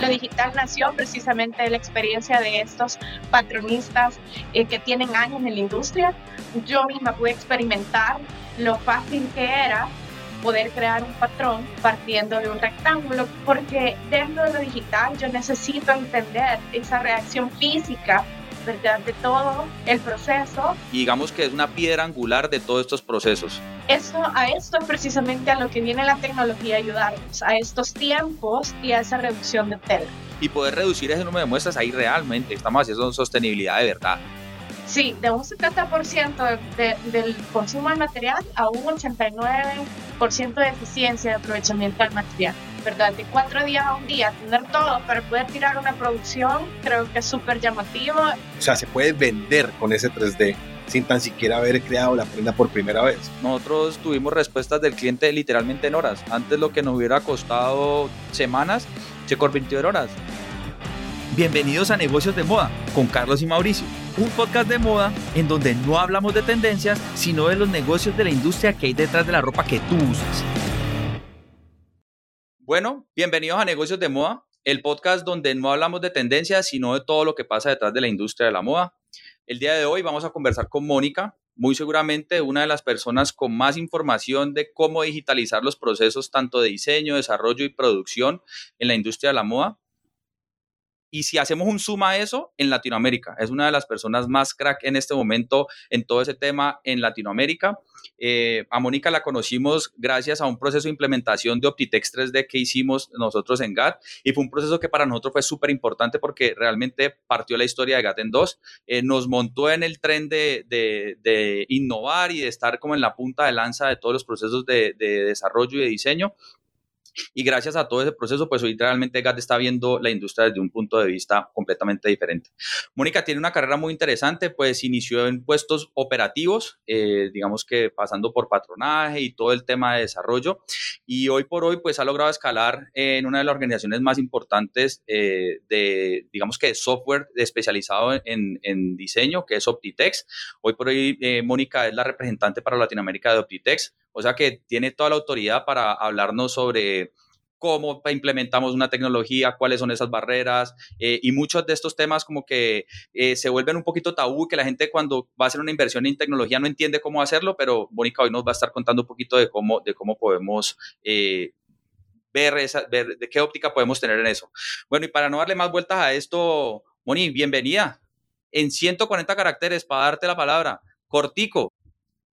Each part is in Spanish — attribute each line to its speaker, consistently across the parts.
Speaker 1: Lo digital nació precisamente de la experiencia de estos patronistas eh, que tienen años en la industria. Yo misma pude experimentar lo fácil que era poder crear un patrón partiendo de un rectángulo, porque dentro de lo digital yo necesito entender esa reacción física ¿verdad? de todo el proceso.
Speaker 2: Y digamos que es una piedra angular de todos estos procesos.
Speaker 1: Eso, a esto es precisamente a lo que viene la tecnología a ayudarnos, a estos tiempos y a esa reducción de tela.
Speaker 2: Y poder reducir ese número de muestras ahí realmente, estamos haciendo sostenibilidad de verdad.
Speaker 1: Sí, de un 70% del consumo del material a un 89% de eficiencia de aprovechamiento del material. ¿Verdad? De cuatro días a un día, tener todo para poder tirar una producción, creo que es súper llamativo.
Speaker 3: O sea, se puede vender con ese 3D sin tan siquiera haber creado la prenda por primera vez.
Speaker 2: Nosotros tuvimos respuestas del cliente literalmente en horas. Antes lo que nos hubiera costado semanas, se convirtió en horas. Bienvenidos a Negocios de Moda con Carlos y Mauricio, un podcast de moda en donde no hablamos de tendencias, sino de los negocios de la industria que hay detrás de la ropa que tú usas. Bueno, bienvenidos a Negocios de Moda, el podcast donde no hablamos de tendencias, sino de todo lo que pasa detrás de la industria de la moda. El día de hoy vamos a conversar con Mónica, muy seguramente una de las personas con más información de cómo digitalizar los procesos tanto de diseño, desarrollo y producción en la industria de la moda. Y si hacemos un suma a eso, en Latinoamérica, es una de las personas más crack en este momento en todo ese tema en Latinoamérica. Eh, a Mónica la conocimos gracias a un proceso de implementación de Optitex 3D que hicimos nosotros en GAT y fue un proceso que para nosotros fue súper importante porque realmente partió la historia de GAT en dos, eh, nos montó en el tren de, de, innovar y de estar como en la punta de lanza de todos los procesos de, de desarrollo y de diseño y gracias a todo ese proceso, pues hoy realmente GAT está viendo la industria desde un punto de vista completamente diferente. Mónica tiene una carrera muy interesante, pues inició en puestos operativos, eh, digamos que pasando por patronaje y todo el tema de desarrollo. Y hoy por hoy, pues ha logrado escalar en una de las organizaciones más importantes eh, de, digamos que software especializado en, en, diseño, que es Optitex. Hoy por hoy, eh, Mónica es la representante para Latinoamérica de Optitex. O sea que tiene toda la autoridad para hablarnos sobre cómo implementamos una tecnología, cuáles son esas barreras eh, y muchos de estos temas como que eh, se vuelven un poquito tabú, que la gente cuando va a hacer una inversión en tecnología no entiende cómo hacerlo, pero Mónica hoy nos va a estar contando un poquito de cómo, de cómo podemos... Eh, ver, esa, ver de qué óptica podemos tener en eso. Bueno, y para no darle más vueltas a esto, Moni, bienvenida. En 140 caracteres, para darte la palabra, cortico,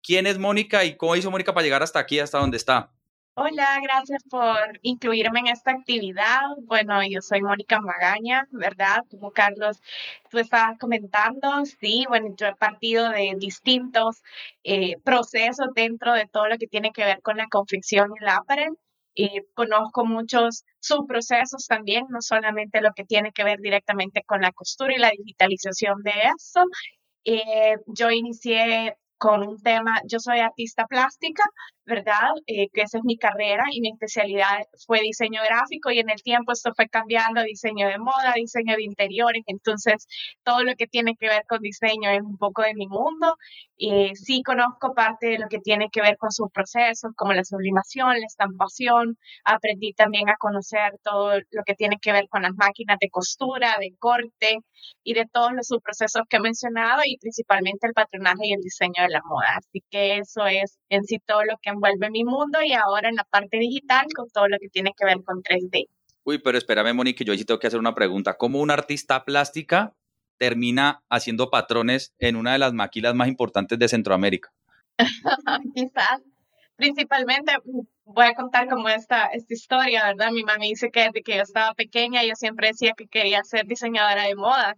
Speaker 2: quién es Mónica y cómo hizo Mónica para llegar hasta aquí, hasta donde está.
Speaker 1: Hola, gracias por incluirme en esta actividad. Bueno, yo soy Mónica Magaña, ¿verdad? Como Carlos, tú estabas comentando, sí, bueno, yo he partido de distintos eh, procesos dentro de todo lo que tiene que ver con la confección y la apparel. Y conozco muchos subprocesos también, no solamente lo que tiene que ver directamente con la costura y la digitalización de eso. Eh, yo inicié con un tema, yo soy artista plástica, ¿verdad? Eh, que esa es mi carrera y mi especialidad fue diseño gráfico y en el tiempo esto fue cambiando diseño de moda, diseño de interiores, entonces todo lo que tiene que ver con diseño es un poco de mi mundo. y sí conozco parte de lo que tiene que ver con sus procesos, como la sublimación, la estampación. Aprendí también a conocer todo lo que tiene que ver con las máquinas de costura, de corte y de todos los subprocesos que he mencionado y principalmente el patronaje y el diseño de la moda. Así que eso es en sí todo lo que envuelve mi mundo y ahora en la parte digital con todo lo que tiene que ver con 3D.
Speaker 2: Uy, pero espérame, Monique, yo sí tengo que hacer una pregunta. ¿Cómo un artista plástica termina haciendo patrones en una de las maquilas más importantes de Centroamérica?
Speaker 1: Quizás. Principalmente voy a contar como esta, esta historia, ¿verdad? Mi mamá dice que desde que yo estaba pequeña yo siempre decía que quería ser diseñadora de moda,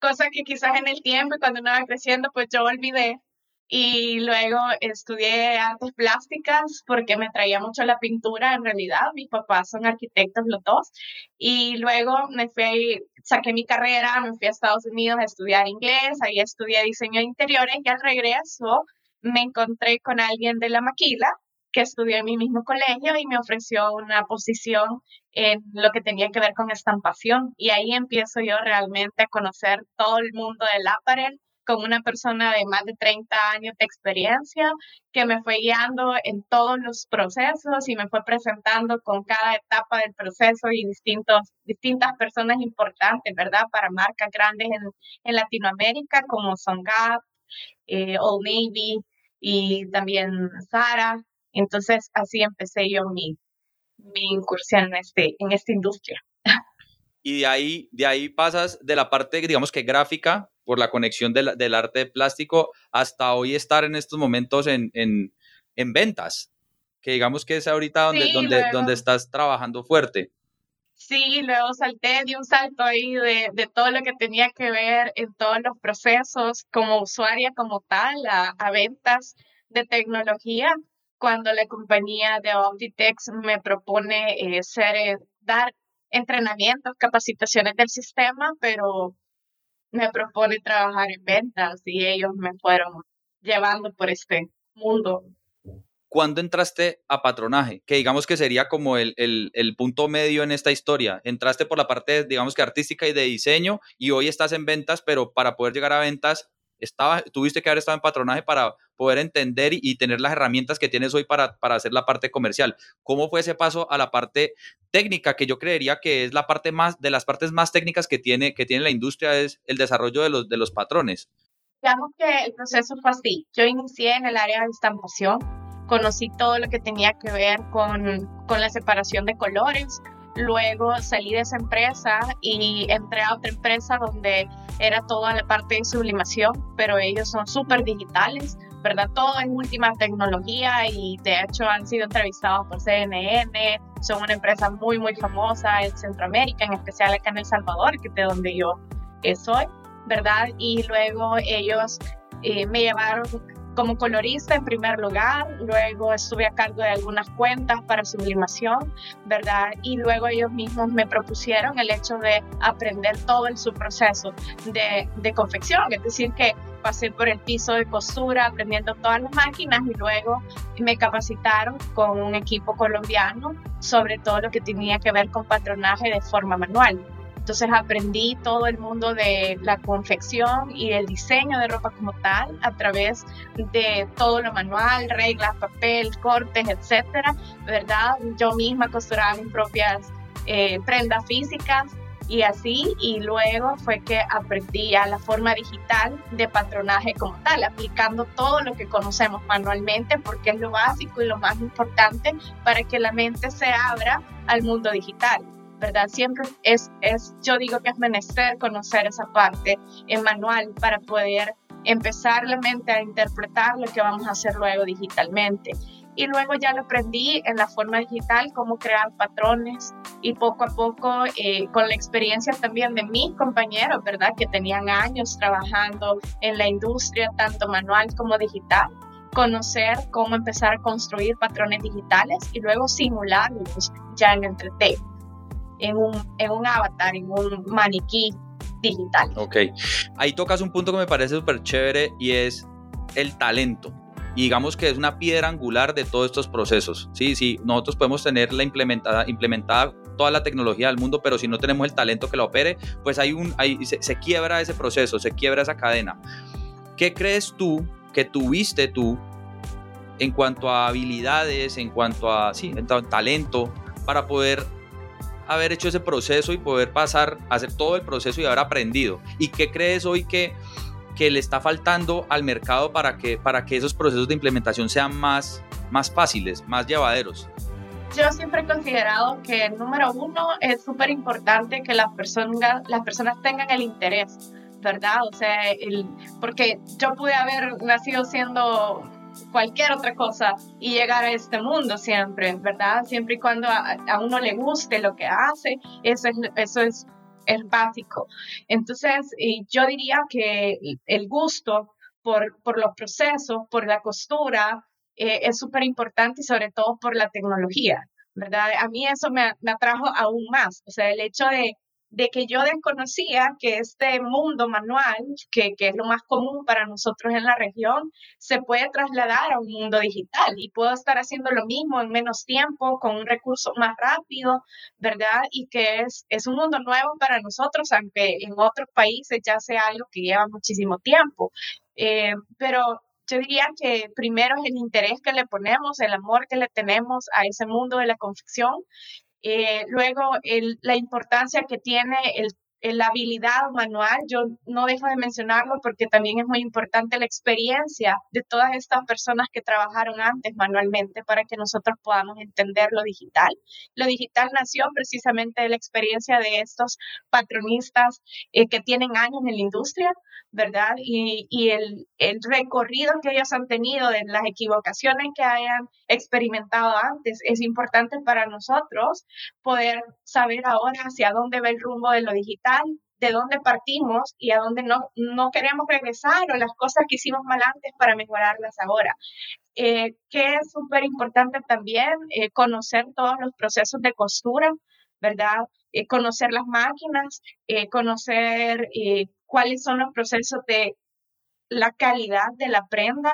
Speaker 1: cosa que quizás en el tiempo y cuando uno va creciendo pues yo olvidé y luego estudié artes plásticas porque me traía mucho la pintura en realidad. Mis papás son arquitectos los dos. Y luego me fui, saqué mi carrera, me fui a Estados Unidos a estudiar inglés, ahí estudié diseño de interiores y al regreso me encontré con alguien de la maquila que estudió en mi mismo colegio y me ofreció una posición en lo que tenía que ver con estampación. Y ahí empiezo yo realmente a conocer todo el mundo del apparel con una persona de más de 30 años de experiencia que me fue guiando en todos los procesos y me fue presentando con cada etapa del proceso y distintos, distintas personas importantes, ¿verdad? Para marcas grandes en, en Latinoamérica como son Gap, eh, Old Navy y también Zara. Entonces así empecé yo mi, mi incursión en, este, en esta industria.
Speaker 2: Y de ahí, de ahí pasas de la parte, digamos que gráfica, por la conexión del, del arte plástico, hasta hoy estar en estos momentos en, en, en ventas, que digamos que es ahorita donde, donde, donde estás trabajando fuerte.
Speaker 1: Sí, luego salté de un salto ahí de, de, todo lo que tenía que ver en todos los procesos como usuaria como tal a, a ventas de tecnología cuando la compañía de Optitex me propone eh, ser, eh, dar entrenamientos, capacitaciones del sistema, pero me propone trabajar en ventas y ellos me fueron llevando por este mundo.
Speaker 2: ¿Cuándo entraste a patronaje? Que digamos que sería como el, el, el, punto medio en esta historia. Entraste por la parte, digamos que artística y de diseño y hoy estás en ventas, pero para poder llegar a ventas estaba, tuviste que haber estado en patronaje para poder entender y, tener las herramientas que tienes hoy para, para, hacer la parte comercial. ¿Cómo fue ese paso a la parte técnica, que yo creería que es la parte más, de las partes más técnicas que tiene, que tiene la industria, es el desarrollo de los, de los patrones?
Speaker 1: Digamos que el proceso fue así. Yo inicié en el área de estampación, conocí todo lo que tenía que ver con, con la separación de colores, Luego salí de esa empresa y entré a otra empresa donde era toda la parte de sublimación, pero ellos son súper digitales, ¿verdad? Todo en última tecnología y de hecho han sido entrevistados por CNN, son una empresa muy, muy famosa en Centroamérica, en especial acá en El Salvador, que es de donde yo eh, soy, ¿verdad? Y luego ellos eh, me llevaron como colorista en primer lugar, luego estuve a cargo de algunas cuentas para sublimación, ¿verdad? Y luego ellos mismos me propusieron el hecho de aprender todo el subproceso de, de confección, es decir, que pasé por el piso de costura aprendiendo todas las máquinas y luego me capacitaron con un equipo colombiano sobre todo lo que tenía que ver con patronaje de forma manual. Entonces aprendí todo el mundo de la confección y el diseño de ropa como tal a través de todo lo manual, reglas, papel, cortes, etcétera, ¿verdad? Yo misma costuraba mis propias eh, prendas físicas y así, y luego fue que aprendí a la forma digital de patronaje como tal, aplicando todo lo que conocemos manualmente, porque es lo básico y lo más importante para que la mente se abra al mundo digital. ¿Verdad? Siempre es, es, yo digo que es menester conocer esa parte en manual para poder empezar la mente a interpretar lo que vamos a hacer luego digitalmente. Y luego ya lo aprendí en la forma digital, cómo crear patrones y poco a poco, eh, con la experiencia también de mis compañeros, ¿verdad? Que tenían años trabajando en la industria, tanto manual como digital conocer cómo empezar a construir patrones digitales y luego simularlos ya en Entretec en un, en un avatar, en un maniquí digital.
Speaker 2: Ok, ahí tocas un punto que me parece súper chévere y es el talento. Y digamos que es una piedra angular de todos estos procesos. Sí, sí, nosotros podemos tener la implementada, implementada toda la tecnología del mundo, pero si no tenemos el talento que la opere, pues hay un, hay, se, se quiebra ese proceso, se quiebra esa cadena. ¿Qué crees tú que tuviste tú en cuanto a habilidades, en cuanto a, sí, en talento, para poder haber hecho ese proceso y poder pasar, hacer todo el proceso y haber aprendido? ¿Y qué crees hoy que, que le está faltando al mercado para que, para que esos procesos de implementación sean más, más fáciles, más llevaderos?
Speaker 1: Yo siempre he considerado que, número uno, es súper importante que las personas, las personas tengan el interés, ¿verdad? O sea, el, porque yo pude haber nacido siendo cualquier otra cosa y llegar a este mundo siempre, ¿verdad? Siempre y cuando a, uno le guste lo que hace, eso es, eso es, básico. Entonces, yo diría que el gusto por, por los procesos, por la costura, eh, es súper importante y sobre todo por la tecnología, ¿verdad? A mí eso me, me atrajo aún más, o sea, el hecho de de que yo desconocía que este mundo manual, que, que, es lo más común para nosotros en la región, se puede trasladar a un mundo digital y puedo estar haciendo lo mismo en menos tiempo, con un recurso más rápido, ¿verdad? Y que es, es un mundo nuevo para nosotros, aunque en otros países ya sea algo que lleva muchísimo tiempo. Eh, pero yo diría que primero es el interés que le ponemos, el amor que le tenemos a ese mundo de la confección eh, luego, la importancia que tiene el la habilidad manual, yo no dejo de mencionarlo porque también es muy importante la experiencia de todas estas personas que trabajaron antes manualmente para que nosotros podamos entender lo digital. Lo digital nació precisamente de la experiencia de estos patronistas eh, que tienen años en la industria, ¿verdad? Y, y el, el, recorrido que ellos han tenido, de las equivocaciones que hayan experimentado antes, es importante para nosotros poder saber ahora hacia dónde va el rumbo de lo digital de dónde partimos y a dónde no, no queremos regresar o las cosas que hicimos mal antes para mejorarlas ahora. Eh, que es súper importante también eh, conocer todos los procesos de costura, ¿verdad? Eh, conocer las máquinas, conocer cuáles son los procesos de la calidad de la prenda,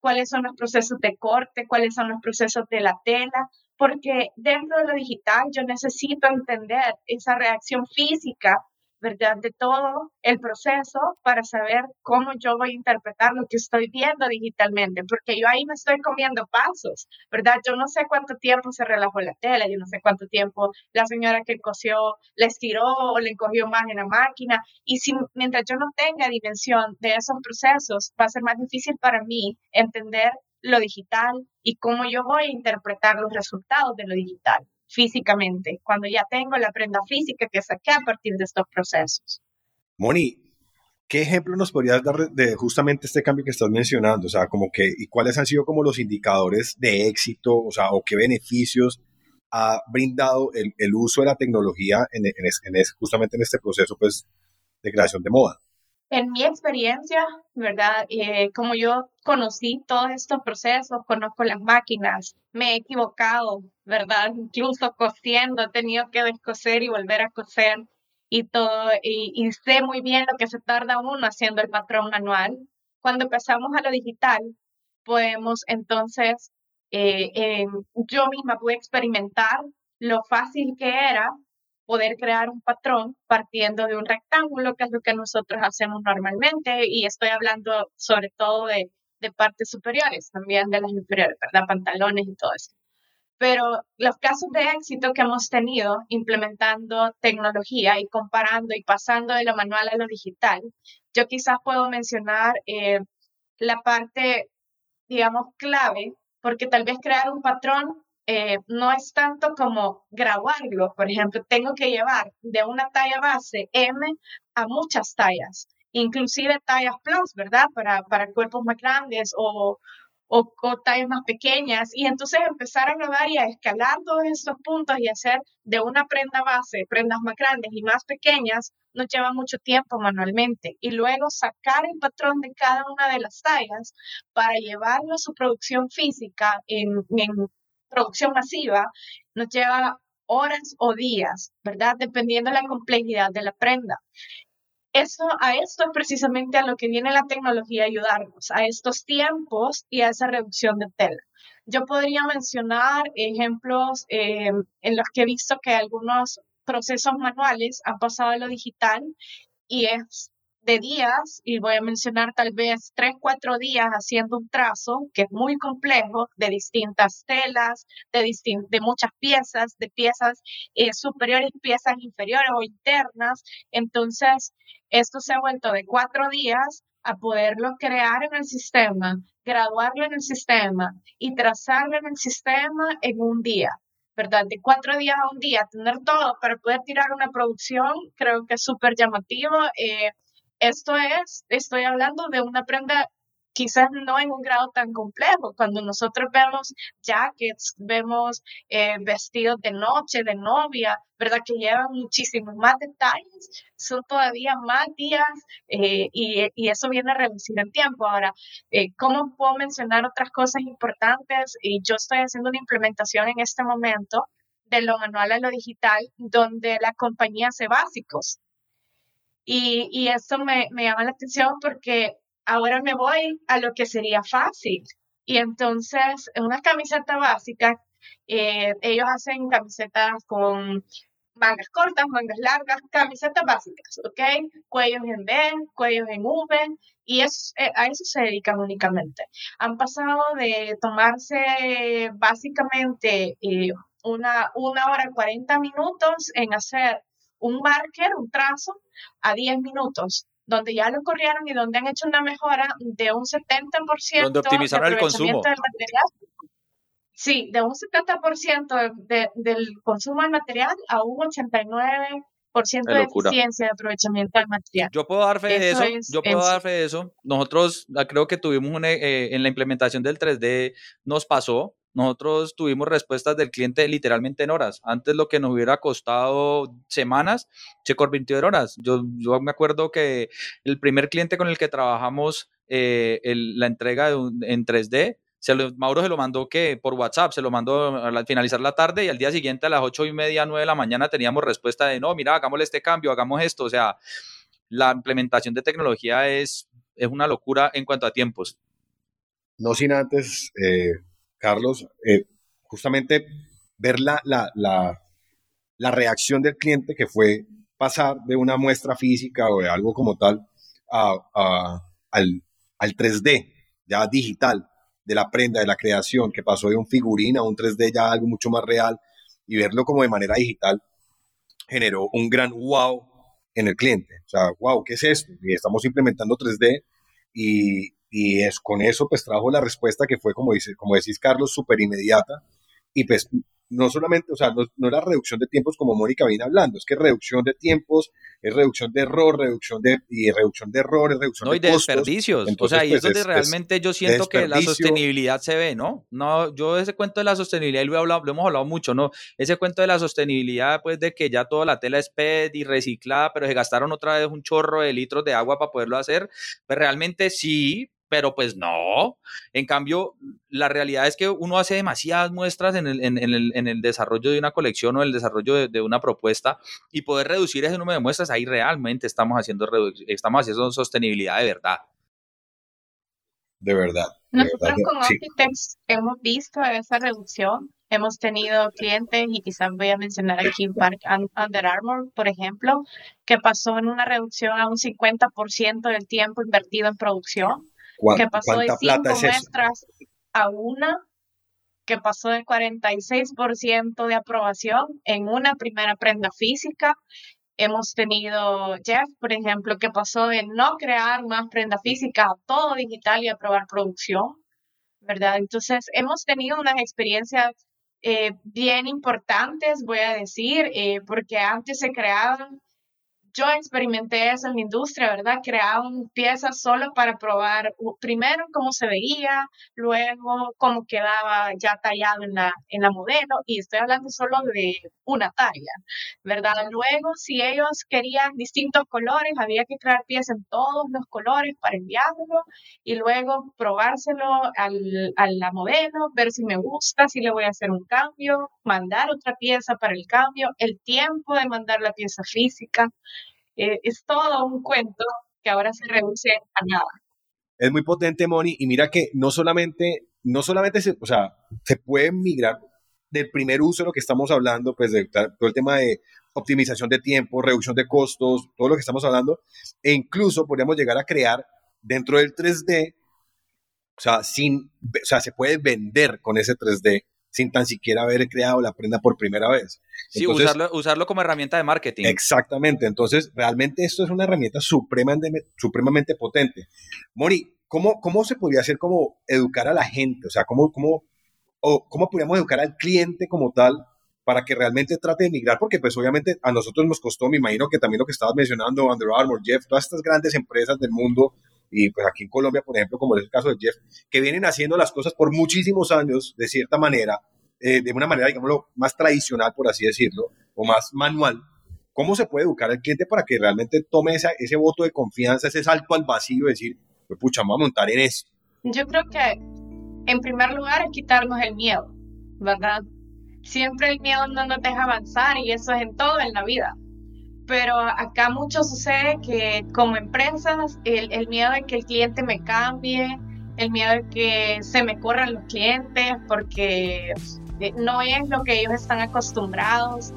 Speaker 1: cuáles son los procesos de corte, cuáles son los procesos de la tela, porque dentro de lo digital yo necesito entender esa reacción física ¿verdad? De todo el proceso para saber cómo yo voy a interpretar lo que estoy viendo digitalmente, porque yo ahí me estoy comiendo pasos, ¿verdad? Yo no sé cuánto tiempo se relajó la tela, yo no sé cuánto tiempo la señora que cosió le estiró o le encogió más en la máquina, y si mientras yo no tenga dimensión de esos procesos, va a ser más difícil para mí entender lo digital y cómo yo voy a interpretar los resultados de lo digital físicamente, cuando ya tengo la prenda física que saqué a partir de estos procesos.
Speaker 3: Moni, ¿qué ejemplo nos podrías dar de justamente este cambio que estás mencionando? O sea, como que, ¿y cuáles han sido como los indicadores de éxito, o sea, o qué beneficios ha brindado el, uso de la tecnología en, justamente en este proceso, pues, de creación de moda?
Speaker 1: En mi experiencia, ¿verdad? Eh, como yo conocí todos estos procesos, conozco las máquinas, me he equivocado, ¿verdad? Incluso cosiendo, he tenido que descoser y volver a coser y todo, y, sé muy bien lo que se tarda uno haciendo el patrón manual. Cuando pasamos a lo digital, podemos entonces, eh, yo misma pude experimentar lo fácil que era poder crear un patrón partiendo de un rectángulo, que es lo que nosotros hacemos normalmente, y estoy hablando sobre todo de, de partes superiores, también de las inferiores, ¿verdad? Pantalones y todo eso. Pero los casos de éxito que hemos tenido implementando tecnología y comparando y pasando de lo manual a lo digital, yo quizás puedo mencionar eh, la parte, digamos, clave, porque tal vez crear un patrón eh, no es tanto como grabarlo. Por ejemplo, tengo que llevar de una talla base M a muchas tallas, inclusive tallas plus, ¿verdad? Para, para cuerpos más grandes o, o, tallas más pequeñas. Y entonces empezar a grabar y a escalar todos estos puntos y hacer de una prenda base prendas más grandes y más pequeñas nos lleva mucho tiempo manualmente. Y luego sacar el patrón de cada una de las tallas para llevarlo a su producción física en producción masiva nos lleva horas o días, ¿verdad? Dependiendo de la complejidad de la prenda. Eso, a esto es precisamente a lo que viene la tecnología ayudarnos, a estos tiempos y a esa reducción de tela. Yo podría mencionar ejemplos eh, en los que he visto que algunos procesos manuales han pasado a lo digital y es de días, y voy a mencionar tal vez tres, cuatro días haciendo un trazo que es muy complejo, de distintas telas, de, de muchas piezas, de piezas eh, superiores, piezas inferiores o internas. Entonces, esto se ha vuelto de cuatro días a poderlo crear en el sistema, graduarlo en el sistema y trazarlo en el sistema en un día. ¿verdad? De cuatro días a un día, tener todo para poder tirar una producción, creo que es súper llamativo. Eh, esto es, estoy hablando de una prenda quizás no en un grado tan complejo. Cuando nosotros vemos jackets, vemos eh, vestidos de noche, de novia, ¿verdad? Que llevan muchísimos más detalles, son todavía más días eh, y, eso viene a reducir el tiempo. Ahora, eh, ¿cómo puedo mencionar otras cosas importantes? Y yo estoy haciendo una implementación en este momento de lo manual a lo digital, donde la compañía hace básicos. Y, y eso me, me llama la atención porque ahora me voy a lo que sería fácil. Y entonces, en una camiseta básica, eh, ellos hacen camisetas con mangas cortas, mangas largas, camisetas básicas, ¿ok? Cuellos en B, cuellos en V, y eh, a eso se dedican únicamente. Han pasado de tomarse básicamente eh, una, una hora 40 minutos en hacer un marker, un trazo, a 10 minutos donde ya lo corrieron y donde han hecho una mejora de un 70%
Speaker 2: donde optimizaron el consumo.
Speaker 1: Del material. Sí, de un 70% del consumo del material a un 89% de eficiencia de aprovechamiento del material.
Speaker 2: Yo puedo dar fe de eso, yo puedo dar fe de eso. Nosotros ah, creo que tuvimos una, eh, en la implementación del 3D, nos pasó, nosotros tuvimos respuestas del cliente literalmente en horas. Antes lo que nos hubiera costado semanas, se convirtió en horas. Yo, yo me acuerdo que el primer cliente con el que trabajamos eh, la entrega en 3D, se Mauro se lo mandó que por WhatsApp, se lo mandó al finalizar la tarde y al día siguiente a las ocho y media, nueve de la mañana teníamos respuesta de no, mira, hagámosle este cambio, hagamos esto. O sea, la implementación de tecnología es, es una locura en cuanto a tiempos.
Speaker 3: No sin antes eh, Carlos, eh, justamente ver la, la, reacción del cliente que fue pasar de una muestra física o de algo como tal a, al, 3D, ya digital, de la prenda, de la creación, que pasó de un figurín a un 3D ya algo mucho más real y verlo como de manera digital, generó un gran wow en el cliente. O sea, wow, ¿qué es esto? Y estamos implementando 3D y, y es con eso pues trajo la respuesta que fue como dice como decís Carlos súper inmediata y pues no solamente, o sea, no, era reducción de tiempos como Mónica viene hablando, es que reducción de tiempos, es reducción de error, reducción de, y reducción de errores, reducción
Speaker 2: no,
Speaker 3: y
Speaker 2: de desperdicios. o sea, y es pues, donde realmente yo siento que la sostenibilidad se ve, ¿no? No, yo ese cuento de la sostenibilidad, y lo, hablado, lo hemos hablado mucho, ¿no? Ese cuento de la sostenibilidad, pues de que ya toda la tela es PET y reciclada, pero se gastaron otra vez un chorro de litros de agua para poderlo hacer, pues realmente sí, pero pues no. En cambio, la realidad es que uno hace demasiadas muestras en el, en, el, en el desarrollo de una colección o el desarrollo de, una propuesta y poder reducir ese número de muestras, ahí realmente estamos haciendo, estamos haciendo sostenibilidad de verdad.
Speaker 3: De verdad.
Speaker 1: Nosotros como Architects hemos visto esa reducción. Hemos tenido clientes, y quizás voy a mencionar aquí Park Under Armour, por ejemplo, que pasó en una reducción a un 50% del tiempo invertido en producción que pasó de cinco muestras a una, que pasó de 46% de aprobación en una primera prenda física. Hemos tenido Jeff, por ejemplo, que pasó de no crear más prenda física a todo digital y aprobar producción, ¿verdad? Entonces, hemos tenido unas experiencias eh, bien importantes, voy a decir, eh, porque antes se creaban yo experimenté eso en la industria, ¿verdad? Creaban piezas solo para probar primero cómo se veía, luego cómo quedaba ya tallado en la, en la modelo, y estoy hablando solo de una talla, ¿verdad? Luego, si ellos querían distintos colores, había que crear piezas en todos los colores para enviarlo, y luego probárselo al, a la modelo, ver si me gusta, si le voy a hacer un cambio, mandar otra pieza para el cambio, el tiempo de mandar la pieza física. Eh, es todo un cuento que ahora se reduce a nada.
Speaker 3: Es muy potente, Moni, y mira que no solamente, no solamente se, o sea, se puede migrar del primer uso de lo que estamos hablando, pues de todo el tema de optimización de tiempo, reducción de costos, todo lo que estamos hablando, e incluso podríamos llegar a crear dentro del 3D, o sea, sin, o sea, se puede vender con ese 3D sin tan siquiera haber creado la prenda por primera vez.
Speaker 2: Sí, usarlo, usarlo como herramienta de marketing.
Speaker 3: Exactamente, entonces realmente esto es una herramienta supremamente, supremamente potente. Mori, ¿cómo, ¿cómo se podría hacer como educar a la gente? O sea, ¿cómo, cómo, o ¿cómo podríamos educar al cliente como tal para que realmente trate de migrar? Porque pues obviamente a nosotros nos costó, me imagino que también lo que estabas mencionando, Under Armour, Jeff, todas estas grandes empresas del mundo, y pues aquí en Colombia, por ejemplo, como es el caso de Jeff, que vienen haciendo las cosas por muchísimos años, de cierta manera, eh, de una manera, digámoslo, más tradicional, por así decirlo, o más manual, ¿cómo se puede educar al cliente para que realmente tome ese voto de confianza, ese salto al vacío decir, pues pucha, vamos a montar en esto?
Speaker 1: Yo creo que, en primer lugar, es quitarnos el miedo, ¿verdad? siempre el miedo no nos deja avanzar y eso es en todo en la vida. Pero acá mucho sucede que como empresas, el, miedo de que el cliente me cambie, el miedo de que se me corran los clientes porque eh, no es lo que ellos están acostumbrados.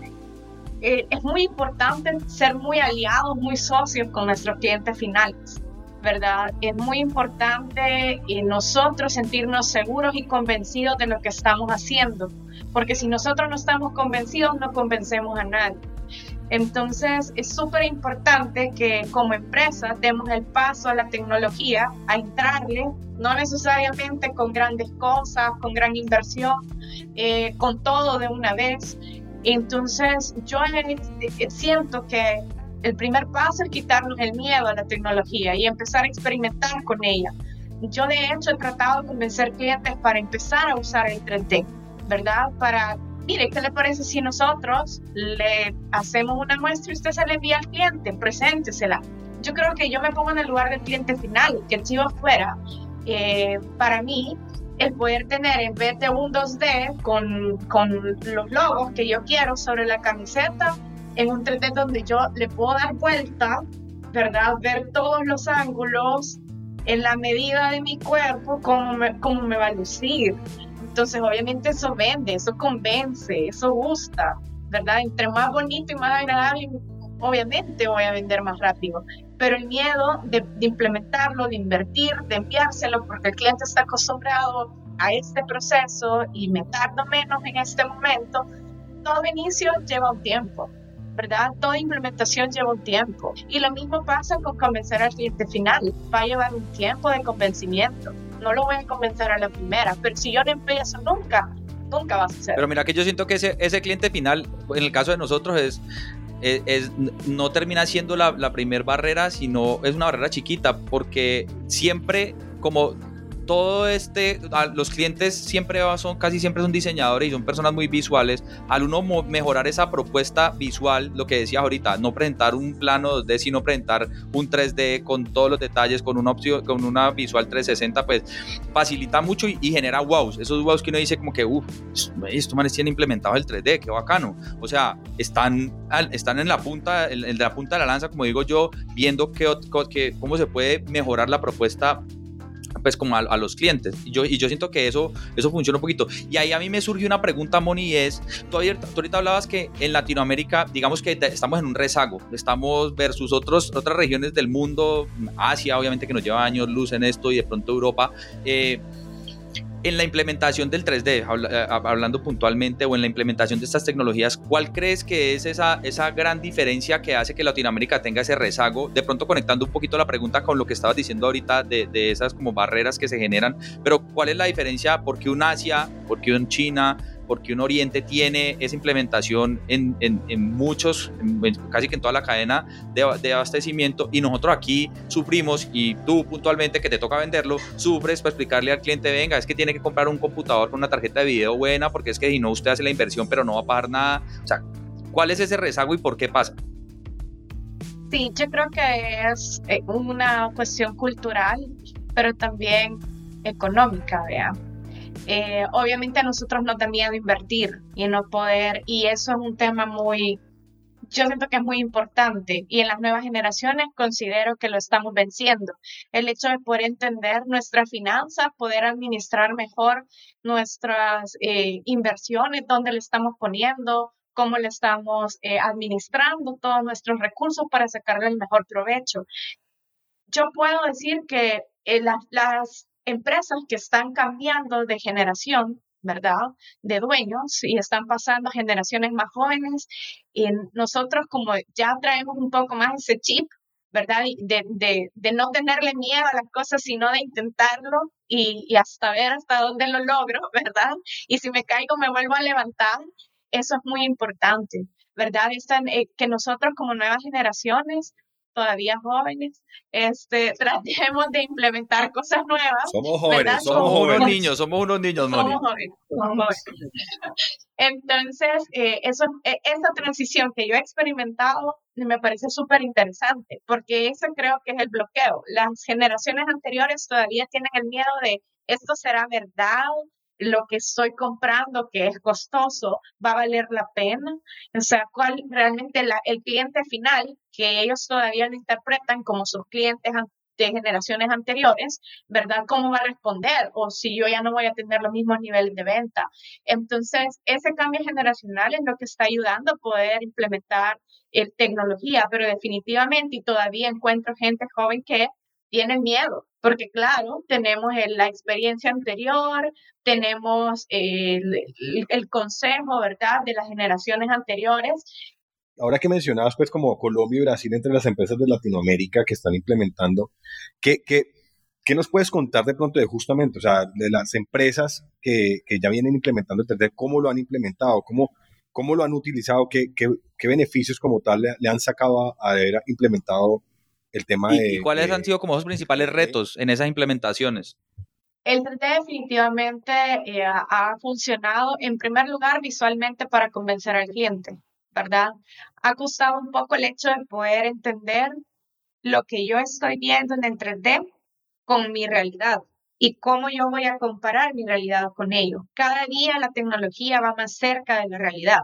Speaker 1: Eh, es muy importante ser muy aliados, muy socios con nuestros clientes finales, ¿verdad? Es muy importante eh, nosotros sentirnos seguros y convencidos de lo que estamos haciendo, porque si nosotros no estamos convencidos, no convencemos a nadie. Entonces es súper importante que como empresa demos el paso a la tecnología, a entrarle, no necesariamente con grandes cosas, con gran inversión, eh, con todo de una vez. Entonces yo eh, siento que el primer paso es quitarnos el miedo a la tecnología y empezar a experimentar con ella. Yo de hecho he tratado de convencer clientes para empezar a usar el 3D, ¿verdad? Para mire, ¿qué le parece si nosotros le hacemos una muestra y usted se la envía al cliente? Preséntesela. Yo creo que yo me pongo en el lugar del cliente final, que el chivo fuera, eh, para mí, el poder tener en vez de un 2D con, con los logos que yo quiero sobre la camiseta, en un 3D donde yo le puedo dar vuelta, ¿verdad? Ver todos los ángulos en la medida de mi cuerpo, cómo me, cómo me va a lucir. Entonces, obviamente eso vende, eso convence, eso gusta, ¿verdad? Entre más bonito y más agradable, obviamente voy a vender más rápido. Pero el miedo de, implementarlo, de invertir, de enviárselo, porque el cliente está acostumbrado a este proceso y me tardo menos en este momento, todo inicio lleva un tiempo. ¿verdad? Toda implementación lleva un tiempo. Y lo mismo pasa con convencer al cliente final. Va a llevar un tiempo de convencimiento no lo voy a convencer a la primera, pero si yo no empiezo nunca, nunca va a suceder.
Speaker 2: Pero mira que yo siento que ese, ese cliente final, en el caso de nosotros, es, es, no termina siendo la, la primera barrera, sino es una barrera chiquita, porque siempre como todo este, los clientes siempre son, casi siempre son diseñadores y son personas muy visuales. Al uno mejorar esa propuesta visual, lo que decía ahorita, no presentar un plano 2D, sino presentar un 3D con todos los detalles, con una opción, con una visual 360, pues facilita mucho y, genera wows. Esos wows que uno dice como que, uff, estos manes tienen implementado el 3D, qué bacano. O sea, están, están en la punta, en, la punta de la lanza, como digo yo, viendo que, cómo se puede mejorar la propuesta pues como a, los clientes. Y yo, y yo siento que eso, eso funciona un poquito. Y ahí a mí me surgió una pregunta, Moni, y es, tú, ahorita hablabas que en Latinoamérica, digamos que estamos en un rezago, estamos versus otros, otras regiones del mundo, Asia obviamente que nos lleva años luz en esto y de pronto Europa. Eh, en la implementación del 3D, eh, hablando puntualmente, o en la implementación de estas tecnologías, ¿cuál crees que es esa, esa gran diferencia que hace que Latinoamérica tenga ese rezago? De pronto conectando un poquito la pregunta con lo que estabas diciendo ahorita de, de esas como barreras que se generan, pero ¿cuál es la diferencia? ¿Por qué un Asia? ¿Por qué un China? Porque un Oriente tiene esa implementación en, muchos, casi que en toda la cadena de, abastecimiento y nosotros aquí sufrimos y tú puntualmente que te toca venderlo, sufres para explicarle al cliente, venga, es que tiene que comprar un computador con una tarjeta de video buena porque es que si no usted hace la inversión pero no va a pagar nada. O sea, ¿cuál es ese rezago y por qué pasa?
Speaker 1: Sí, yo creo que es eh, una cuestión cultural, pero también económica, vea eh, obviamente nosotros nos da miedo invertir y no poder, y eso es un tema muy, yo siento que es muy importante y en las nuevas generaciones considero que lo estamos venciendo. El hecho de poder entender nuestras finanzas, poder administrar mejor nuestras eh, inversiones, dónde le estamos poniendo, cómo le estamos eh, administrando todos nuestros recursos para sacarle el mejor provecho. Yo puedo decir que las, las empresas que están cambiando de generación, ¿verdad? De dueños y están pasando generaciones más jóvenes. Y nosotros como ya traemos un poco más ese chip, ¿verdad? De, de, no tenerle miedo a las cosas, sino de intentarlo y, y, hasta ver hasta dónde lo logro, ¿verdad? Y si me caigo, me vuelvo a levantar. Eso es muy importante, ¿verdad? Están, eh, que nosotros como nuevas generaciones todavía jóvenes, este, tratemos de implementar cosas nuevas.
Speaker 3: Somos jóvenes, somos, unos
Speaker 2: niños, somos unos niños, somos
Speaker 1: jóvenes, Entonces, eh, eso, eh, esa transición que yo he experimentado me parece súper interesante, porque eso creo que es el bloqueo. Las generaciones anteriores todavía tienen el miedo de esto será verdad, lo que estoy comprando, que es costoso, va a valer la pena. O sea, cuál realmente el cliente final, que ellos todavía lo interpretan como sus clientes de generaciones anteriores, ¿verdad? ¿Cómo va a responder? O si yo ya no voy a tener los mismos niveles de venta. Entonces, ese cambio generacional es lo que está ayudando a poder implementar eh, tecnología, pero definitivamente, y todavía encuentro gente joven que tiene miedo, porque claro, tenemos la experiencia anterior, tenemos el, el, consejo, ¿verdad?, de las generaciones anteriores
Speaker 3: ahora que mencionabas, pues, como Colombia y Brasil entre las empresas de Latinoamérica que están implementando, ¿qué, qué, qué nos puedes contar de pronto de justamente, o sea, de las empresas que, que ya vienen implementando el 3D, cómo lo han implementado, cómo, cómo lo han utilizado, qué, qué, beneficios como tal le, han sacado a, haber implementado el tema de...
Speaker 2: ¿Y cuáles han sido como los principales retos en esas implementaciones?
Speaker 1: El 3D definitivamente eh, ha funcionado en primer lugar visualmente para convencer al cliente. ¿verdad? Ha costado un poco el hecho de poder entender lo que yo estoy viendo en el 3D con mi realidad y cómo yo voy a comparar mi realidad con ello. Cada día la tecnología va más cerca de la realidad,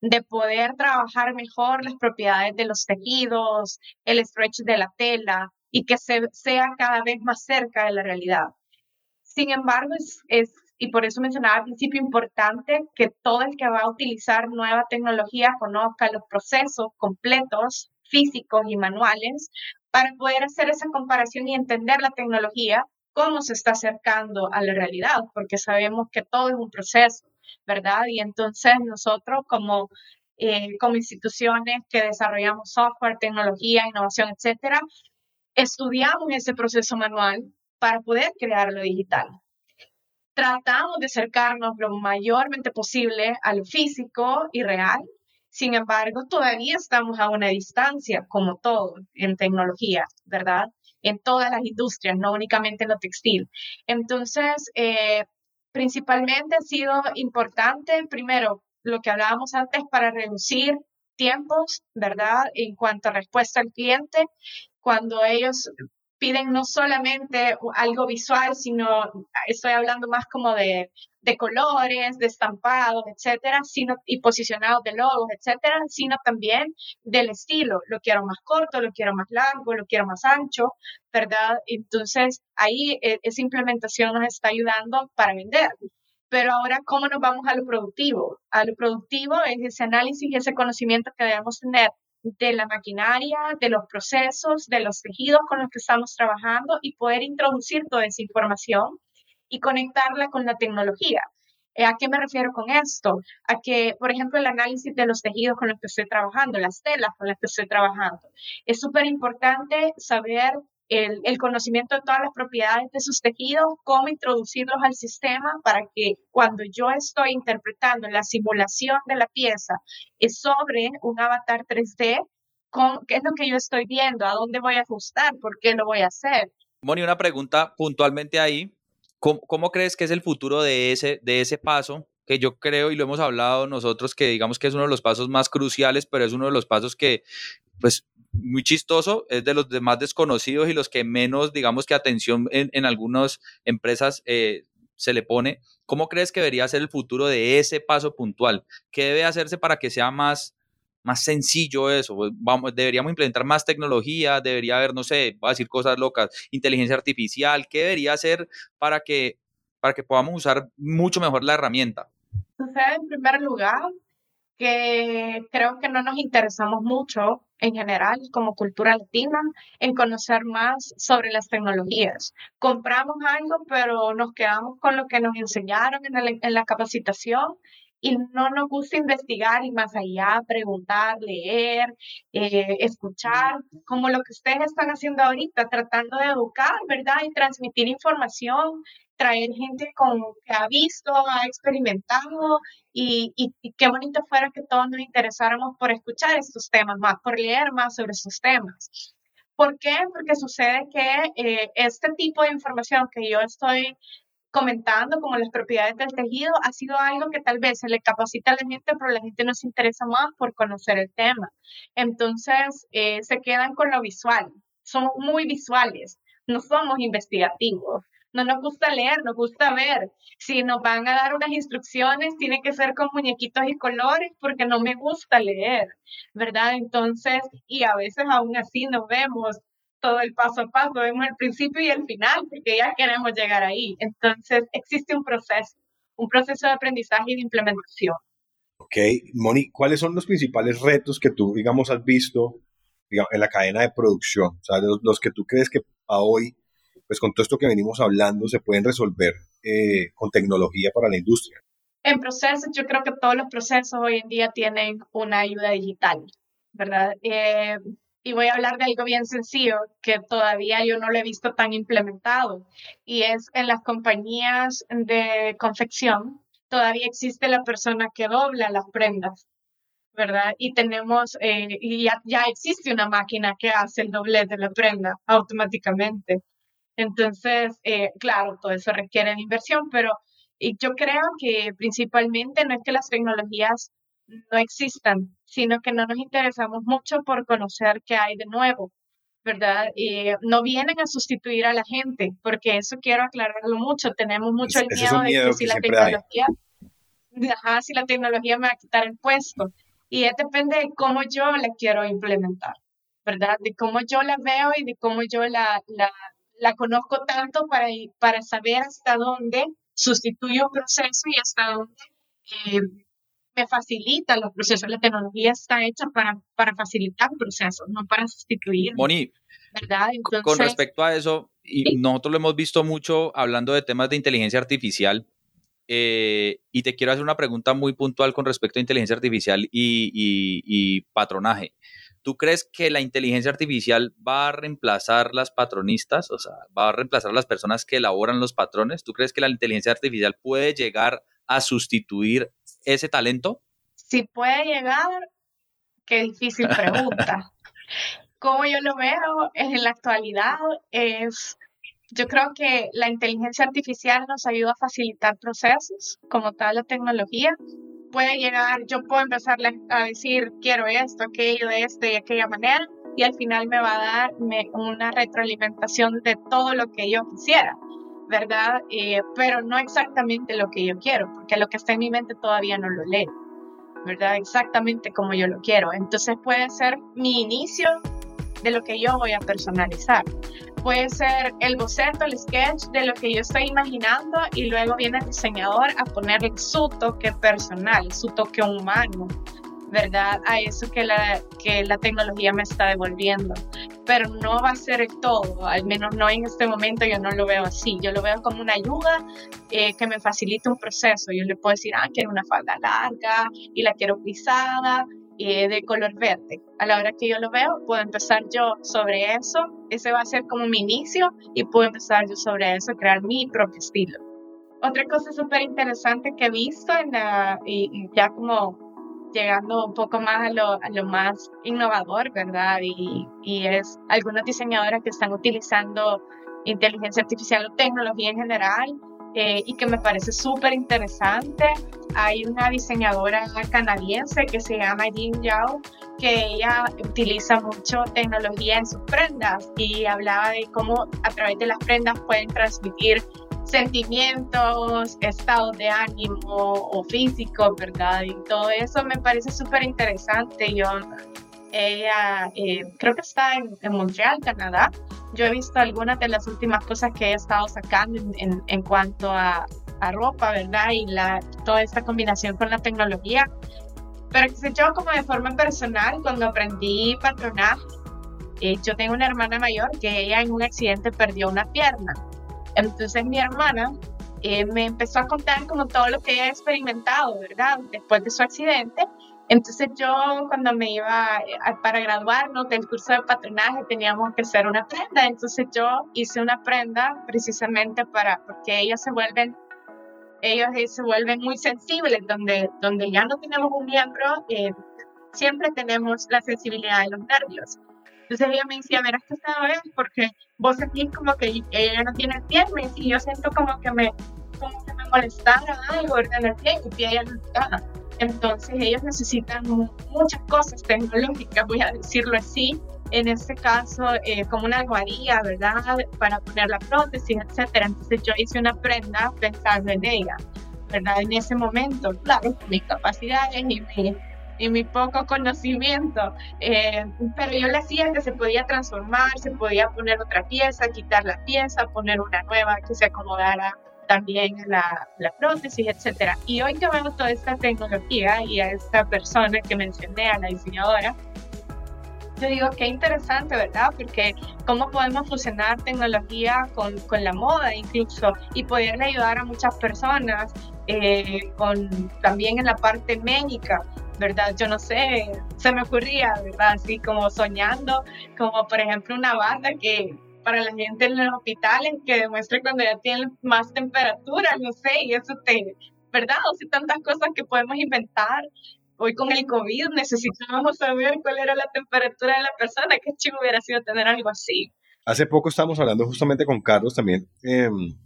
Speaker 1: de poder trabajar mejor las propiedades de los tejidos, el stretch de la tela y que se, sea cada vez más cerca de la realidad. Sin embargo, es, es y por eso mencionaba al principio importante que todo el que va a utilizar nueva tecnología conozca los procesos completos, físicos y manuales, para poder hacer esa comparación y entender la tecnología, cómo se está acercando a la realidad, porque sabemos que todo es un proceso, ¿verdad? Y entonces nosotros como, eh, como instituciones que desarrollamos software, tecnología, innovación, etcétera, estudiamos ese proceso manual para poder crear lo digital tratamos de acercarnos lo mayormente posible a lo físico y real. Sin embargo, todavía estamos a una distancia, como todo en tecnología, ¿verdad? En todas las industrias, no únicamente en lo textil. Entonces, eh, principalmente ha sido importante, primero, lo que hablábamos antes, para reducir tiempos, ¿verdad? En cuanto a respuesta al cliente, cuando ellos piden no solamente algo visual, sino estoy hablando más como de, de colores, de estampados, etcétera, sino, y posicionados de logos, etcétera, sino también del estilo. Lo quiero más corto, lo quiero más largo, lo quiero más ancho, ¿verdad? Entonces, ahí e, esa implementación nos está ayudando para vender. Pero ahora, ¿cómo nos vamos a lo productivo? A lo productivo es ese análisis y ese conocimiento que debemos tener de la maquinaria, de los procesos, de los tejidos con los que estamos trabajando y poder introducir toda esa información y conectarla con la tecnología. Eh, ¿A qué me refiero con esto? A que, por ejemplo, el análisis de los tejidos con los que estoy trabajando, las telas con las que estoy trabajando. Es súper importante saber el, conocimiento de todas las propiedades de sus tejidos, cómo introducirlos al sistema para que cuando yo estoy interpretando la simulación de la pieza es sobre un avatar 3D, ¿qué es lo que yo estoy viendo? ¿A dónde voy a ajustar? ¿Por qué lo voy a hacer?
Speaker 2: Moni, una pregunta puntualmente ahí. ¿Cómo, crees que es el futuro de ese, de ese paso? Que yo creo, y lo hemos hablado nosotros, que digamos que es uno de los pasos más cruciales, pero es uno de los pasos que, pues, muy chistoso, es de los más desconocidos y los que menos, digamos que atención en, algunas empresas eh, se le pone. ¿Cómo crees que debería ser el futuro de ese paso puntual? ¿Qué debe hacerse para que sea más, más sencillo eso? Pues, vamos, deberíamos implementar más tecnología, debería haber, no sé, voy a decir cosas locas, inteligencia artificial, ¿qué debería hacer para que, para que podamos usar mucho mejor la herramienta?
Speaker 1: en primer lugar, que creo que no nos interesamos mucho en general como cultura latina en conocer más sobre las tecnologías. Compramos algo, pero nos quedamos con lo que nos enseñaron en, la capacitación y no nos gusta investigar y más allá, preguntar, leer, eh, escuchar, como lo que ustedes están haciendo ahorita, tratando de educar, ¿verdad? Y transmitir información traer gente con, que ha visto, ha experimentado y, y, qué bonito fuera que todos nos interesáramos por escuchar estos temas más, por leer más sobre estos temas. ¿Por qué? Porque sucede que eh, este tipo de información que yo estoy comentando, como las propiedades del tejido, ha sido algo que tal vez se le capacita a la gente, pero la gente no se interesa más por conocer el tema. Entonces, eh, se quedan con lo visual. Somos muy visuales, no somos investigativos no nos gusta leer, nos gusta ver. Si nos van a dar unas instrucciones, tiene que ser con muñequitos y colores porque no me gusta leer, ¿verdad? Entonces, y a veces aún así no vemos todo el paso a paso, vemos el principio y el final porque ya queremos llegar ahí. Entonces, existe un proceso, un proceso de aprendizaje y de implementación.
Speaker 3: Ok, Moni, ¿cuáles son los principales retos que tú, digamos, has visto en la cadena de producción? O sea, los que tú crees que a hoy pues con todo esto que venimos hablando se pueden resolver eh, con tecnología para la industria?
Speaker 1: En procesos, yo creo que todos los procesos hoy en día tienen una ayuda digital, ¿verdad? Eh, y voy a hablar de algo bien sencillo que todavía yo no lo he visto tan implementado y es en las compañías de confección todavía existe la persona que dobla las prendas, ¿verdad? Y tenemos, eh, y ya, ya, existe una máquina que hace el doblez de la prenda automáticamente. Entonces, eh, claro, todo eso requiere de inversión, pero yo creo que principalmente no es que las tecnologías no existan, sino que no nos interesamos mucho por conocer qué hay de nuevo, ¿verdad? Y no vienen a sustituir a la gente, porque eso quiero aclararlo mucho. Tenemos mucho el miedo, de que, si la tecnología, si la tecnología me va a quitar el puesto. Y depende de cómo yo la quiero implementar, ¿verdad? De cómo yo la veo y de cómo yo la, la, la conozco tanto para, para saber hasta dónde sustituye un proceso y hasta dónde eh, me facilita los procesos. La tecnología está hecha para, para facilitar procesos, no para sustituir.
Speaker 2: Moni, ¿verdad? con respecto a eso, y nosotros lo hemos visto mucho hablando de temas de inteligencia artificial, eh, y te quiero hacer una pregunta muy puntual con respecto a inteligencia artificial y, y patronaje. ¿Tú crees que la inteligencia artificial va a reemplazar las patronistas? O sea, va a reemplazar a las personas que elaboran los patrones. ¿Tú crees que la inteligencia artificial puede llegar a sustituir ese talento?
Speaker 1: Si puede llegar, qué difícil pregunta. Como yo lo veo en la actualidad es, yo creo que la inteligencia artificial nos ayuda a facilitar procesos, como tal la tecnología, puede llegar, yo puedo empezar a decir, quiero esto, aquello, de esta y aquella manera, y al final me va a dar una retroalimentación de todo lo que yo quisiera, ¿verdad? Eh, pero no exactamente lo que yo quiero, porque lo que está en mi mente todavía no lo leo, ¿verdad? Exactamente como yo lo quiero. Entonces puede ser mi inicio de lo que yo voy a personalizar puede ser el boceto, el sketch de lo que yo estoy imaginando y luego viene el diseñador a ponerle su toque personal, su toque humano, ¿verdad? A eso que la, que la tecnología me está devolviendo. Pero no va a ser todo, al menos no en este momento yo no lo veo así. Yo lo veo como una ayuda eh, que me facilita un proceso. Yo le puedo decir, ah, quiero una falda larga y la quiero pisada eh, de color verde. A la hora que yo lo veo, puedo empezar yo sobre eso. Ese va a ser como mi inicio y puedo empezar yo sobre eso, crear mi propio estilo. Otra cosa súper interesante que he visto en la, y, ya como llegando un poco más a lo, a lo más innovador, ¿verdad? Y, y, es algunos diseñadores que están utilizando inteligencia artificial o tecnología en general eh, y que me parece súper interesante. Hay una diseñadora canadiense que se llama Jin Yao, que ella utiliza mucho tecnología en sus prendas y hablaba de cómo a través de las prendas pueden transmitir sentimientos, estados de ánimo o físico, ¿verdad? Y todo eso me parece súper interesante. Yo, ella eh, creo que está en, en Montreal, Canadá, yo he visto algunas de las últimas cosas que he estado sacando en, en, cuanto a, a, ropa, ¿verdad? Y la, toda esta combinación con la tecnología. Pero que sé yo, como de forma personal, cuando aprendí patronaje, eh, yo tengo una hermana mayor que ella en un accidente perdió una pierna. Entonces mi hermana eh, me empezó a contar como todo lo que ella ha experimentado, ¿verdad? Después de su accidente entonces yo cuando me iba para graduarnos del curso de patronaje teníamos que hacer una prenda, entonces yo hice una prenda precisamente para, porque ellos se vuelven, ellos se vuelven muy sensibles, donde, donde ya no tenemos un miembro, eh, siempre tenemos la sensibilidad de los nervios. Entonces ella me decía, verás que esta vez, porque vos sentís como que ella no tiene pie, y yo siento como que me, como que me molestara algo en el pie, y ella no estaba. Entonces ellos necesitan muchas cosas tecnológicas, voy a decirlo así. En este caso, eh, como una almohadilla, ¿verdad? Para poner la prótesis, etcétera. Entonces yo hice una prenda pensando en ella, ¿verdad? En ese momento, claro, mis capacidades y mi, y mi poco conocimiento, eh, pero yo le hacía que se podía transformar, se podía poner otra pieza, quitar la pieza, poner una nueva que se acomodara también la, la prótesis, etcétera. Y hoy que veo toda esta tecnología y a esta persona que mencioné, a la diseñadora, yo digo, qué interesante, ¿verdad? Porque cómo podemos fusionar tecnología con, con la moda incluso y poderle ayudar a muchas personas eh, con, también en la parte médica, ¿verdad? Yo no sé, se me ocurría, ¿verdad? Así como soñando, como por ejemplo una banda que para la gente en los hospitales que demuestre cuando ya tienen más temperatura, no sé, y eso te, ¿verdad? O sea, tantas cosas que podemos inventar. Hoy con el COVID necesitábamos saber cuál era la temperatura de la persona, qué chido hubiera sido tener algo así.
Speaker 3: Hace poco estábamos hablando justamente con Carlos también, em,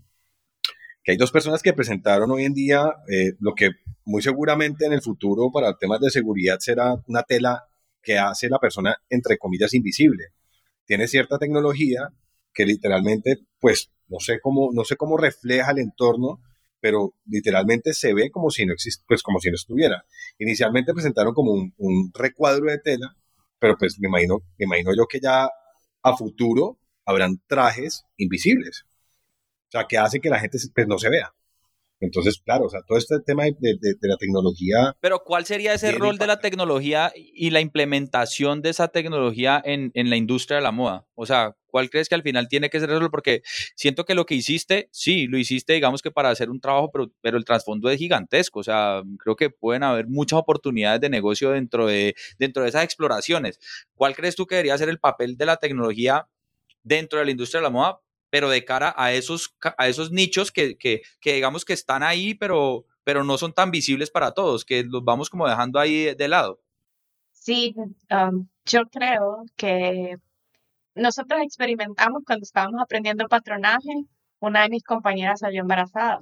Speaker 3: que hay dos personas que presentaron hoy en día eh, lo que muy seguramente en el futuro para temas de seguridad será una tela que hace la persona, entre comillas, invisible. Tiene cierta tecnología que literalmente, pues, no sé cómo, no sé cómo refleja el entorno, pero literalmente se ve como si no existe, pues como si no estuviera. Inicialmente presentaron como un, recuadro de tela, pero pues me imagino, me imagino yo que ya a futuro habrán trajes invisibles. O sea, que hace que la gente pues, no se vea. Entonces, claro, o sea, todo este tema de, la tecnología.
Speaker 2: Pero, ¿cuál sería ese rol de la tecnología y la implementación de esa tecnología en, la industria de la moda? O sea, ¿cuál crees que al final tiene que ser eso? Porque siento que lo que hiciste, sí, lo hiciste, digamos que para hacer un trabajo, pero, pero el trasfondo es gigantesco. O sea, creo que pueden haber muchas oportunidades de negocio dentro de, dentro de esas exploraciones. ¿Cuál crees tú que debería ser el papel de la tecnología dentro de la industria de la moda pero de cara a esos, a esos nichos que, que, que, digamos que están ahí, pero, pero no son tan visibles para todos, que los vamos como dejando ahí de lado.
Speaker 1: Sí, um, yo creo que nosotros experimentamos cuando estábamos aprendiendo patronaje, una de mis compañeras salió embarazada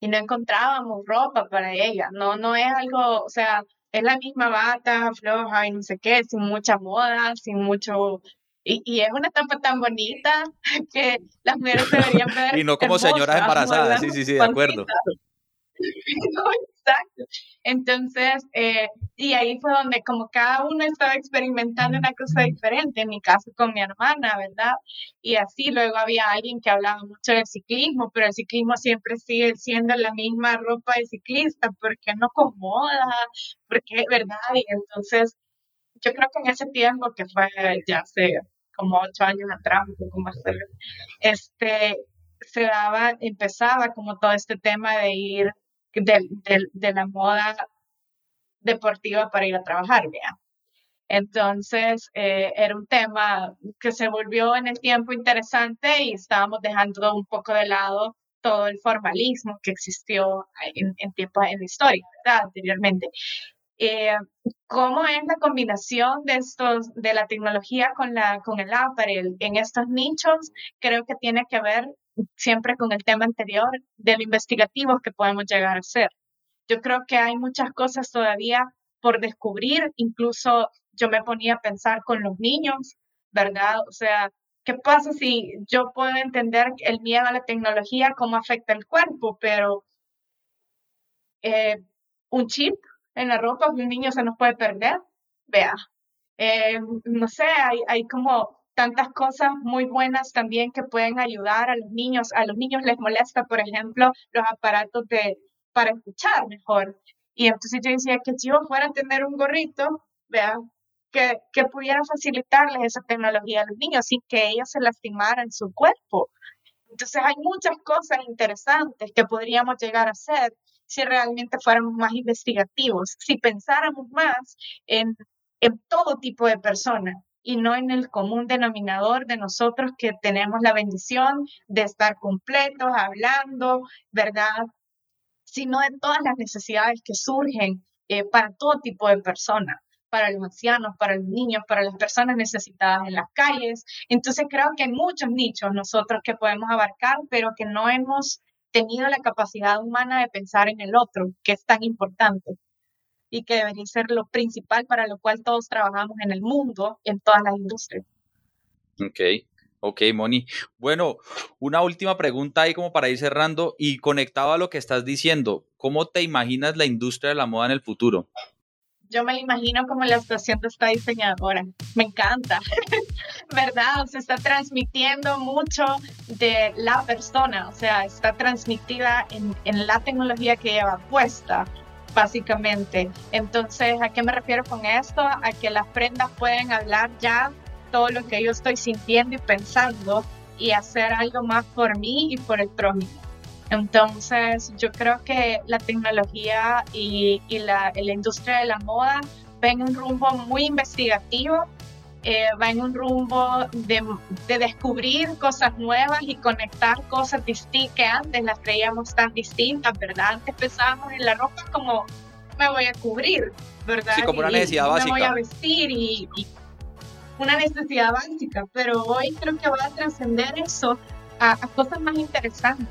Speaker 1: y no encontrábamos ropa para ella. No, no es algo, o sea, es la misma bata, floja y no sé qué, sin mucha moda, sin mucho y, y, es una estampa tan bonita que las mujeres deberían ver.
Speaker 2: y no como señoras embarazadas, sí, sí, sí, de acuerdo.
Speaker 1: exacto. Entonces, eh, y ahí fue donde como cada uno estaba experimentando una cosa diferente, en mi caso con mi hermana, ¿verdad? Y así luego había alguien que hablaba mucho del ciclismo, pero el ciclismo siempre sigue siendo la misma ropa de ciclista, porque no acomoda, porque, ¿verdad? Y entonces, yo creo que en ese tiempo que fue ya hace como ocho años atrás, un poco más este, se daba, empezaba como todo este tema de ir de, de, la moda deportiva para ir a trabajar, ¿vea? Entonces, eh, era un tema que se volvió en el tiempo interesante y estábamos dejando un poco de lado todo el formalismo que existió en, en tiempo, en la historia, ¿verdad? Anteriormente. Eh, ¿Cómo es la combinación de estos, de la tecnología con, la, con el apparel en estos nichos? Creo que tiene que ver siempre con el tema anterior de lo investigativo que podemos llegar a ser. Yo creo que hay muchas cosas todavía por descubrir, incluso yo me ponía a pensar con los niños, ¿verdad? O sea, ¿qué pasa si yo puedo entender el miedo a la tecnología, cómo afecta el cuerpo, pero eh, un chip en la ropa un niño se nos puede perder, vea. Eh, no sé, hay, hay como tantas cosas muy buenas también que pueden ayudar a los niños. A los niños les molesta, por ejemplo, los aparatos de, para escuchar mejor. Y entonces yo decía que si yo fuera a tener un gorrito, vea, que, que pudiera facilitarles esa tecnología a los niños sin que ellos se lastimaran su cuerpo. Entonces hay muchas cosas interesantes que podríamos llegar a hacer si realmente fuéramos más investigativos, si pensáramos más en, en todo tipo de personas y no en el común denominador de nosotros que tenemos la bendición de estar completos, hablando, ¿verdad? Sino de todas las necesidades que surgen eh, para todo tipo de personas para los ancianos, para los niños, para las personas necesitadas en las calles. Entonces creo que hay muchos nichos nosotros que podemos abarcar, pero que no hemos tenido la capacidad humana de pensar en el otro, que es tan importante. y que debería ser lo principal para lo cual todos trabajamos en el mundo, en todas las industrias.
Speaker 2: Ok, ok, Moni. Bueno, una última pregunta ahí como para ir cerrando y conectado a lo que estás diciendo, ¿cómo te imaginas la industria de la moda en el futuro?
Speaker 1: Yo me imagino como la estación de esta diseñadora. Me encanta, ¿verdad? Se está transmitiendo mucho de la persona, o sea, está transmitida en, en la tecnología que lleva puesta, básicamente. Entonces, ¿a qué me refiero con esto? A que las prendas pueden hablar ya todo lo que yo estoy sintiendo y pensando y hacer algo más por mí y por el prójimo. Entonces, yo creo que la tecnología y, la, industria de la moda va en un rumbo muy investigativo, eh, va en un rumbo de, descubrir cosas nuevas y conectar cosas distintas que antes las creíamos tan distintas, ¿verdad? Antes pensábamos en la ropa como me voy a cubrir, ¿verdad?
Speaker 2: Sí, como una necesidad básica.
Speaker 1: Me voy a vestir y, una necesidad básica, pero hoy creo que va a trascender eso a cosas más interesantes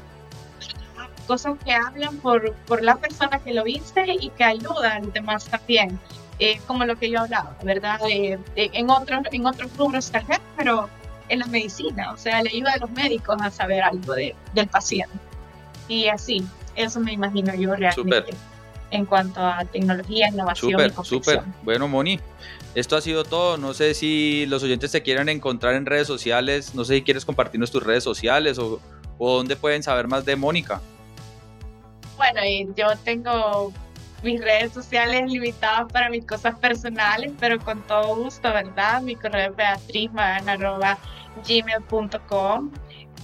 Speaker 1: cosas que hablan por, por la persona que lo viste y que ayudan demás también, eh, como lo que yo hablaba, ¿verdad? en, otros, en otros rubros tal vez, pero en la medicina, o sea, le ayuda a los médicos a saber algo de, del paciente. Y así, eso me imagino yo realmente. En cuanto a tecnología, innovación
Speaker 2: super, y Súper, bueno, Moni, esto ha sido todo. No sé si los oyentes te quieren encontrar en redes sociales. No sé si quieres compartirnos tus redes sociales o, o dónde pueden saber más de Mónica.
Speaker 1: Bueno, y yo tengo mis redes sociales limitadas para mis cosas personales, pero con todo gusto, ¿verdad? Mi correo es beatrizmagan.gmail.com.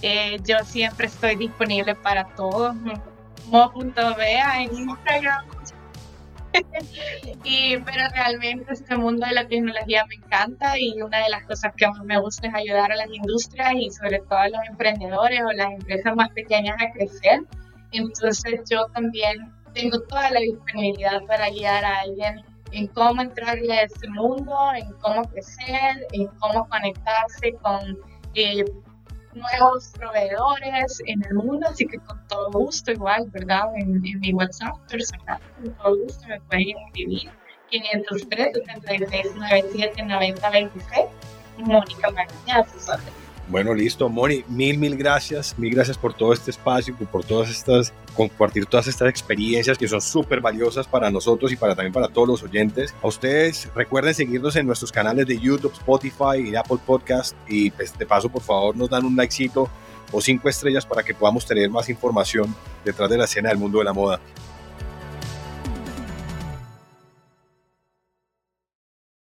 Speaker 1: Eh, yo siempre estoy disponible para todos. Mo.bea en Instagram. y, pero realmente este mundo de la tecnología me encanta y una de las cosas que más me gusta es ayudar a las industrias y sobre todo a los emprendedores o las empresas más pequeñas a crecer entonces yo también tengo toda la disponibilidad para guiar a alguien en cómo entrarle a este mundo, en cómo crecer, en cómo conectarse con eh, nuevos proveedores en el mundo, así que con todo gusto igual, ¿verdad? En, mi WhatsApp personal, con todo gusto me pueden escribir 503 76 97 90 26 Mónica Magaña, sus
Speaker 3: bueno, listo, Moni, mil, mil gracias, mil gracias por todo este espacio, por todas estas, compartir todas estas experiencias que son súper valiosas para nosotros y para también para todos los oyentes. A ustedes recuerden seguirnos en nuestros canales de YouTube, Spotify y Apple Podcast y pues, de paso por favor nos dan un likecito o cinco estrellas para que podamos tener más información detrás de la escena del mundo de la moda.